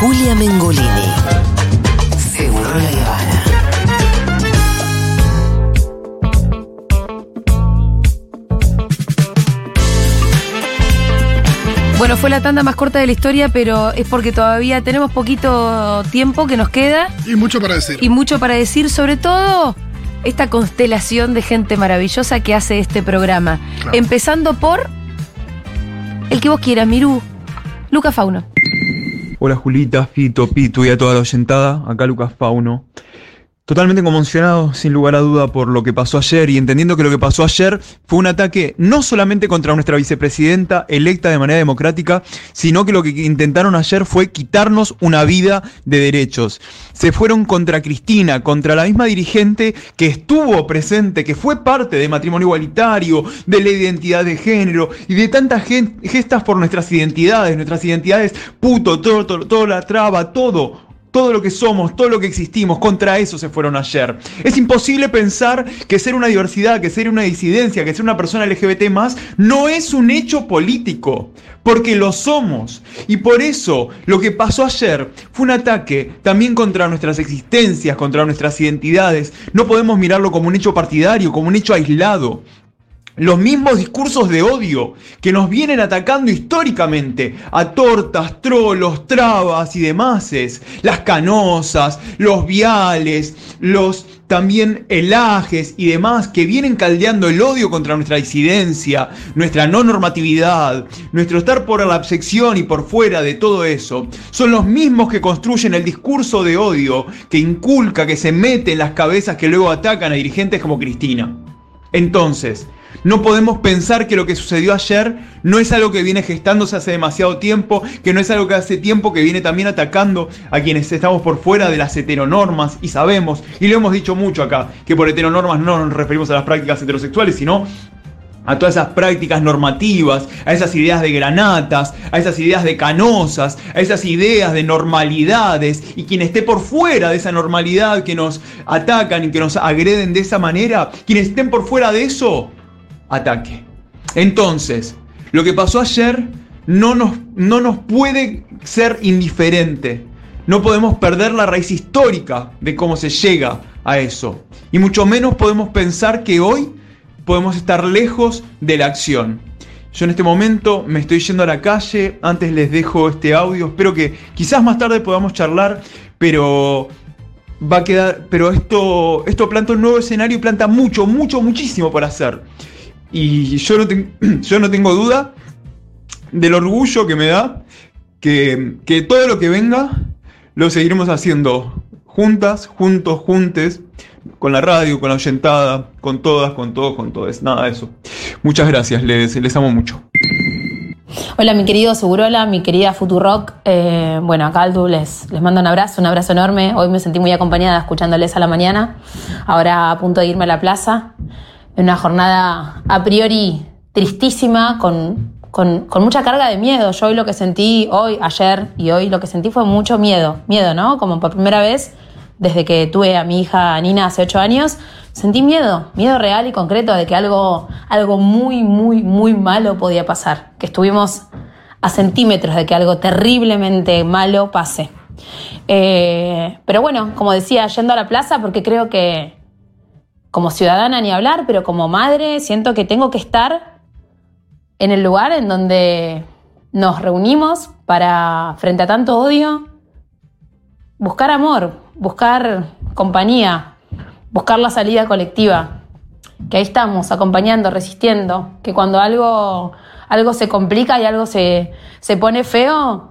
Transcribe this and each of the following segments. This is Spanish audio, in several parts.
Julia Mengolini. Seguro la Habana. Bueno, fue la tanda más corta de la historia, pero es porque todavía tenemos poquito tiempo que nos queda Y mucho para decir. y mucho para decir, sobre todo esta constelación de gente maravillosa que hace este programa. Claro. Empezando por el que vos quieras, Mirú, Luca Fauno. Hola Julita, Fito, Pitu y a toda la oyentada, acá Lucas Pauno. Totalmente conmocionado, sin lugar a duda, por lo que pasó ayer y entendiendo que lo que pasó ayer fue un ataque no solamente contra nuestra vicepresidenta electa de manera democrática, sino que lo que intentaron ayer fue quitarnos una vida de derechos. Se fueron contra Cristina, contra la misma dirigente que estuvo presente, que fue parte de matrimonio igualitario, de la identidad de género y de tantas gestas por nuestras identidades, nuestras identidades puto, todo, todo, todo la traba, todo. Todo lo que somos, todo lo que existimos, contra eso se fueron ayer. Es imposible pensar que ser una diversidad, que ser una disidencia, que ser una persona LGBT más, no es un hecho político, porque lo somos. Y por eso lo que pasó ayer fue un ataque también contra nuestras existencias, contra nuestras identidades. No podemos mirarlo como un hecho partidario, como un hecho aislado los mismos discursos de odio que nos vienen atacando históricamente a tortas, trolos, trabas y demás, las canosas, los viales, los también elajes y demás que vienen caldeando el odio contra nuestra disidencia, nuestra no normatividad, nuestro estar por la absección y por fuera de todo eso, son los mismos que construyen el discurso de odio que inculca, que se mete en las cabezas que luego atacan a dirigentes como Cristina. Entonces, no podemos pensar que lo que sucedió ayer no es algo que viene gestándose hace demasiado tiempo, que no es algo que hace tiempo que viene también atacando a quienes estamos por fuera de las heteronormas y sabemos, y lo hemos dicho mucho acá, que por heteronormas no nos referimos a las prácticas heterosexuales, sino a todas esas prácticas normativas, a esas ideas de granatas, a esas ideas de canosas, a esas ideas de normalidades, y quien esté por fuera de esa normalidad que nos atacan y que nos agreden de esa manera, quienes estén por fuera de eso, ataque. Entonces, lo que pasó ayer no nos, no nos puede ser indiferente. No podemos perder la raíz histórica de cómo se llega a eso. Y mucho menos podemos pensar que hoy podemos estar lejos de la acción. Yo en este momento me estoy yendo a la calle, antes les dejo este audio, espero que quizás más tarde podamos charlar, pero va a quedar, pero esto, esto planta un nuevo escenario y planta mucho, mucho, muchísimo por hacer. Y yo no, yo no tengo duda del orgullo que me da que, que todo lo que venga lo seguiremos haciendo juntas, juntos, juntes, con la radio, con la oyentada, con todas, con todos, con todos. Nada de eso. Muchas gracias, les, les amo mucho. Hola, mi querido Segurola, mi querida Futurock. Eh, bueno, acá Aldu les, les mando un abrazo, un abrazo enorme. Hoy me sentí muy acompañada escuchándoles a la mañana. Ahora a punto de irme a la plaza. En una jornada a priori tristísima, con, con, mucha carga de miedo. Yo hoy lo que sentí, hoy, ayer y hoy, lo que sentí fue mucho miedo. Miedo, ¿no? Como por primera vez desde que tuve a mi hija Nina hace ocho años, sentí miedo, miedo real y concreto de que algo, algo muy, muy, muy malo podía pasar, que estuvimos a centímetros de que algo terriblemente malo pase. Eh, pero bueno, como decía, yendo a la plaza, porque creo que como ciudadana ni hablar, pero como madre siento que tengo que estar en el lugar en donde nos reunimos para, frente a tanto odio, buscar amor, buscar compañía, buscar la salida colectiva. Que ahí estamos, acompañando, resistiendo. Que cuando algo, algo se complica y algo se, se pone feo,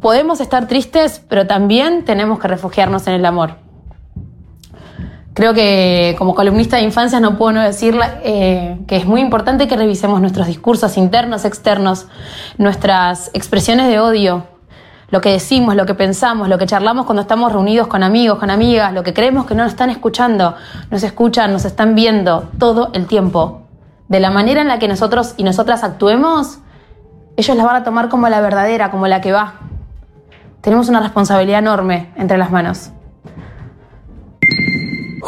podemos estar tristes, pero también tenemos que refugiarnos en el amor. Creo que como columnista de infancia no puedo no decir eh, que es muy importante que revisemos nuestros discursos internos, externos, nuestras expresiones de odio, lo que decimos, lo que pensamos, lo que charlamos cuando estamos reunidos con amigos, con amigas, lo que creemos que no nos están escuchando, nos escuchan, nos están viendo todo el tiempo. De la manera en la que nosotros y nosotras actuemos, ellos la van a tomar como la verdadera, como la que va. Tenemos una responsabilidad enorme entre las manos.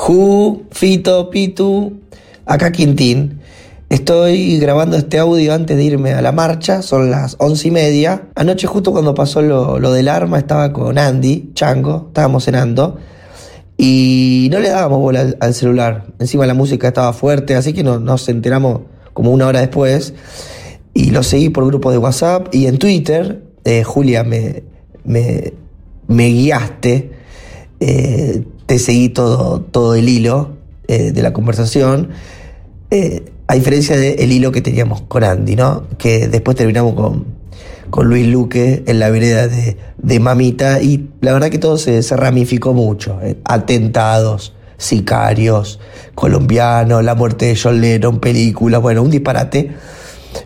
Ju, Fito, Pitu, acá Quintín. Estoy grabando este audio antes de irme a la marcha, son las once y media. Anoche justo cuando pasó lo, del arma estaba con Andy, Chango, estábamos cenando y no le dábamos bola al, celular. Encima la música estaba fuerte, así que nos enteramos como una hora después y lo seguí por grupo de WhatsApp y en Twitter, eh, Julia, me, me, guiaste, eh, te seguí todo, todo el hilo eh, de la conversación a diferencia del hilo que teníamos con Andy, ¿no? Que después terminamos con, con Luis Luque en la vereda de, Mamita y la verdad que todo se, ramificó mucho. ¿eh? Atentados, sicarios, colombianos, la muerte de John Lennon, películas, bueno, un disparate.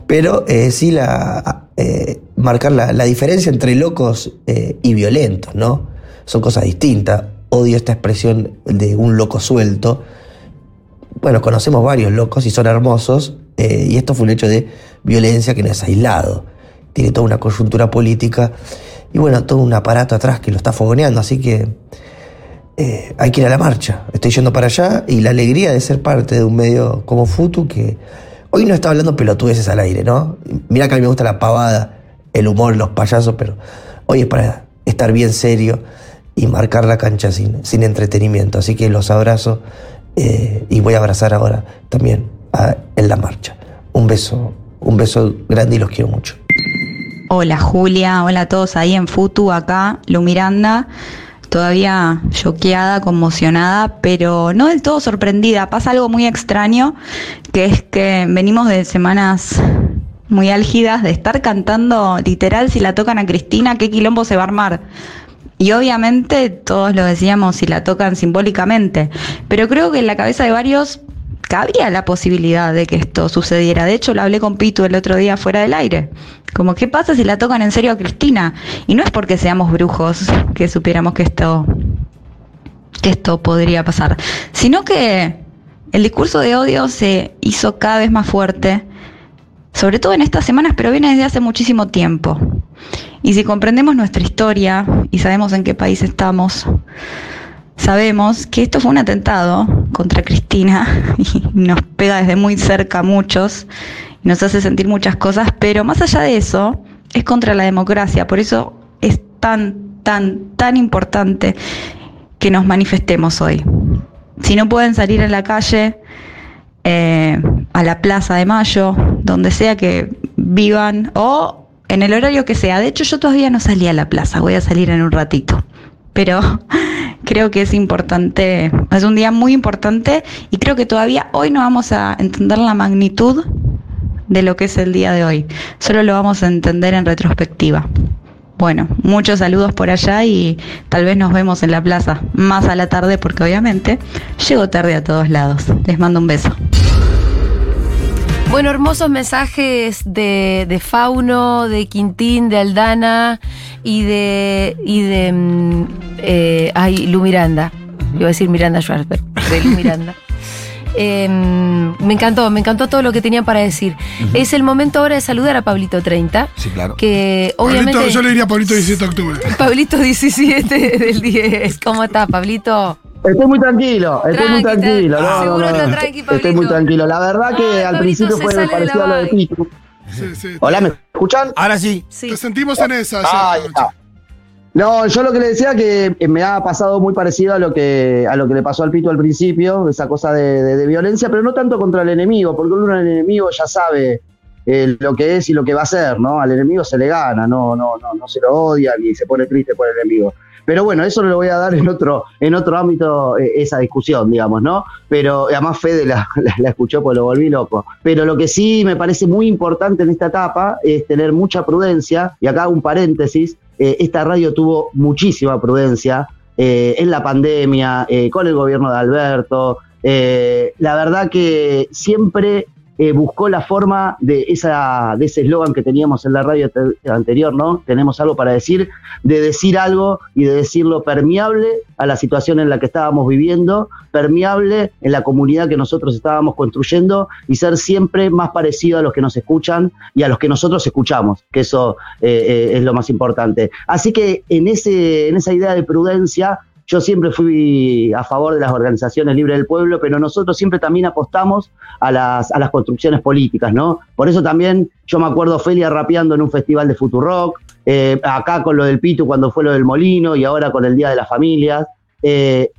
Pero eh, sí la, eh, marcar la, la, diferencia entre locos y violentos, ¿no? Son cosas distintas. Odio esta expresión de un loco suelto bueno, conocemos varios locos y son hermosos, eh, y esto fue un hecho de violencia que no es aislado. Tiene toda una coyuntura política y bueno, todo un aparato atrás que lo está fogoneando, así que eh, hay que ir a la marcha. Estoy yendo para allá y la alegría de ser parte de un medio como Futu que hoy no está hablando pelotudeces al aire, ¿no? Mira que a mí me gusta la pavada, el humor, los payasos, pero hoy es para estar bien serio y marcar la cancha sin, sin entretenimiento. Así que los abrazo eh, y voy a abrazar ahora también en la marcha. Un beso, un beso grande y los quiero mucho. Hola Julia, hola a todos ahí en Futu, acá, Lu Miranda. Todavía choqueada, conmocionada, pero no del todo sorprendida. Pasa algo muy extraño, que es que venimos de semanas muy álgidas de estar cantando literal si la tocan a Cristina, qué quilombo se va a armar. Y obviamente todos lo decíamos si la tocan simbólicamente, pero creo que en la cabeza de varios cabía la posibilidad de que esto sucediera. De hecho, lo hablé con Pitu el otro día fuera del aire. Como, ¿qué pasa si la tocan en serio a Cristina? Y no es porque seamos brujos que supiéramos que esto, que esto podría pasar, sino que el discurso de odio se hizo cada vez más fuerte, sobre todo en estas semanas, pero viene desde hace muchísimo tiempo. Y si comprendemos nuestra historia y sabemos en qué país estamos, sabemos que esto fue un atentado contra Cristina y nos pega desde muy cerca a muchos y nos hace sentir muchas cosas, pero más allá de eso, es contra la democracia. Por eso es tan, tan, tan importante que nos manifestemos hoy. Si no pueden salir a la calle, eh, a la Plaza de Mayo, donde sea que vivan, o en el horario que sea. De hecho, yo todavía no salí a la plaza, voy a salir en un ratito. Pero creo que es importante, es un día muy importante y creo que todavía hoy no vamos a entender la magnitud de lo que es el día de hoy. Solo lo vamos a entender en retrospectiva. Bueno, muchos saludos por allá y tal vez nos vemos en la plaza más a la tarde porque obviamente llego tarde a todos lados. Les mando un beso. Bueno, hermosos mensajes de, Fauno, de Quintín, de Aldana y de. y de. Mm, eh, ay, Lu Miranda. Iba a decir Miranda Schwarzberg, de Lu Miranda. Em, me encantó, me encantó todo lo que tenían para decir. Es el momento ahora de saludar a Pablito 30. Sí, claro. Que obviamente. yo le diría a Pablito 17 de octubre. Pablito 17 del 10. ¿Cómo está, Pablito? Estoy muy tranquilo, estoy muy tranquilo. No, Seguro no, no, estoy muy tranquilo. La verdad que al principio fue parecido a lo de Pitu. Sí, sí, Hola, ¿me escuchan? Ahora sí. Te sentimos en esa. Ah, no, yo lo que le decía que me ha pasado muy parecido a lo que a lo que le pasó al Pito al principio, esa cosa de, violencia, pero no tanto contra el enemigo, porque uno el enemigo ya sabe eh, lo que es y lo que va a hacer, ¿no? Al enemigo se le gana, no, no, no, no se lo odia ni se pone triste por el enemigo. Pero bueno, eso lo voy a dar en otro, en otro ámbito, eh, esa discusión, digamos, ¿no? Pero además Fede la, la, escuchó porque lo volví loco. Pero lo que sí me parece muy importante en esta etapa es tener mucha prudencia, y acá un paréntesis, eh, esta radio tuvo muchísima prudencia eh, en la pandemia, con el gobierno de Alberto. la verdad que siempre eh, buscó la forma de, esa, de ese eslogan que teníamos en la radio anterior, ¿no? Tenemos algo para decir, de decir algo y de decirlo permeable a la situación en la que estábamos viviendo, permeable en la comunidad que nosotros estábamos construyendo y ser siempre más parecido a los que nos escuchan y a los que nosotros escuchamos, que eso eh, eh, es lo más importante. Así que en, ese, en esa idea de prudencia, yo siempre fui a favor de las organizaciones libres del pueblo, pero nosotros siempre también apostamos a las, a las construcciones políticas, ¿no? Por eso también yo me acuerdo Felia rapeando en un festival de Futurock, eh, acá con lo del Pitu cuando fue lo del Molino y ahora con el Día de las Familias. Eh,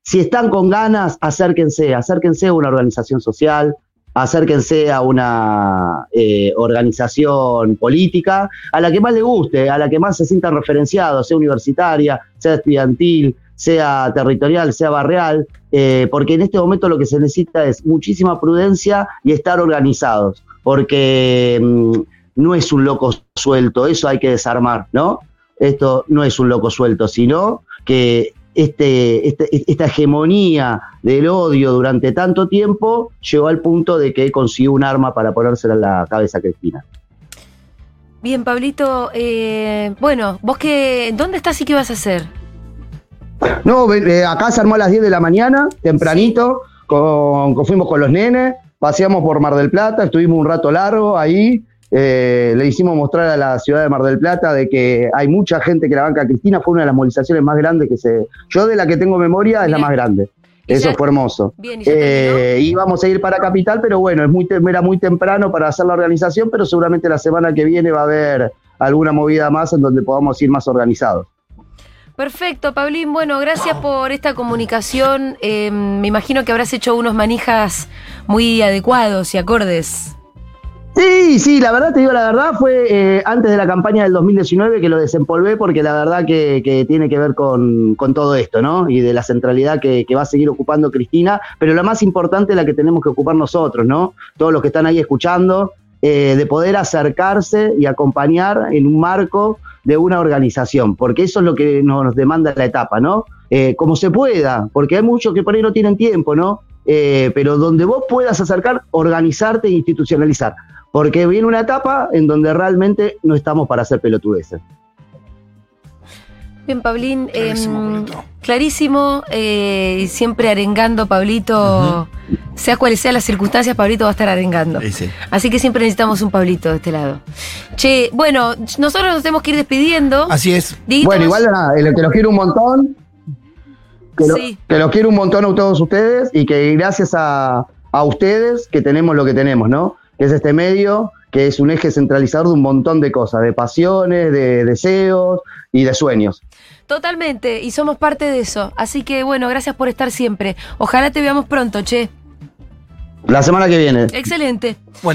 si están con ganas, acérquense, acérquense a una organización social, acérquense a una eh, organización política, a la que más le guste, a la que más se sientan referenciados, sea universitaria, sea estudiantil, sea territorial, sea barrial, eh, porque en este momento lo que se necesita es muchísima prudencia y estar organizados, porque mm, no es un loco suelto, eso hay que desarmar, ¿no? Esto no es un loco suelto, sino que este, este, esta hegemonía del odio durante tanto tiempo llegó al punto de que consiguió un arma para ponérsela en la cabeza a Cristina. Bien, Pablito, eh, bueno, vos qué, ¿dónde estás y qué vas a hacer? No, eh, acá se armó a las 10 de la mañana, tempranito, con, con- fuimos con los nenes, paseamos por Mar del Plata, estuvimos un rato largo ahí, eh, le hicimos mostrar a la ciudad de Mar del Plata de que hay mucha gente que la banca Cristina, fue una de las movilizaciones más grandes que se... Yo de la que tengo memoria es la más grande. ¿Y Eso ya- fue hermoso. Bien, ¿y ya Eh, íbamos a ir para Capital, pero bueno, es muy, era muy temprano para hacer la organización, pero seguramente la semana que viene va a haber alguna movida más en donde podamos ir más organizados. Perfecto, Pablín. Bueno, gracias por esta comunicación. Eh, me imagino que habrás hecho unos manijas muy adecuados y acordes. Sí, sí, la verdad te digo la verdad, fue eh, antes de la campaña del 2019 que lo desempolvé porque la verdad que, tiene que ver con, todo esto, ¿no? Y de la centralidad que, que va a seguir ocupando Cristina, pero la más importante es la que tenemos que ocupar nosotros, ¿no? Todos los que están ahí escuchando, eh, de poder acercarse y acompañar en un marco de una organización, porque eso es lo que nos demanda la etapa, ¿no? Eh, como se pueda, porque hay muchos que por ahí no tienen tiempo, ¿no? Eh, pero donde vos puedas acercar, organizarte e institucionalizar. Porque viene una etapa en donde realmente no estamos para hacer pelotudeces. Bien, Pablín. Clarísimo, em, clarísimo, eh, siempre arengando, Pablito. Sea cuales sean las circunstancias, Pablito va a estar arengando. Sí, sí. Así que siempre necesitamos un Pablito de este lado. Che, bueno, nosotros nos tenemos que ir despidiendo. Así es. Bueno, igual nada, eh, que los quiero un montón. Que, lo- Sí. que los quiero un montón a todos ustedes y que gracias a, a ustedes que tenemos lo que tenemos, ¿no? Que es este medio, que es un eje centralizador de un montón de cosas, de pasiones, de deseos y de sueños. Totalmente, y somos parte de eso. Así que bueno, gracias por estar siempre. Ojalá te veamos pronto, che. La semana que viene. Excelente. Buenísimo.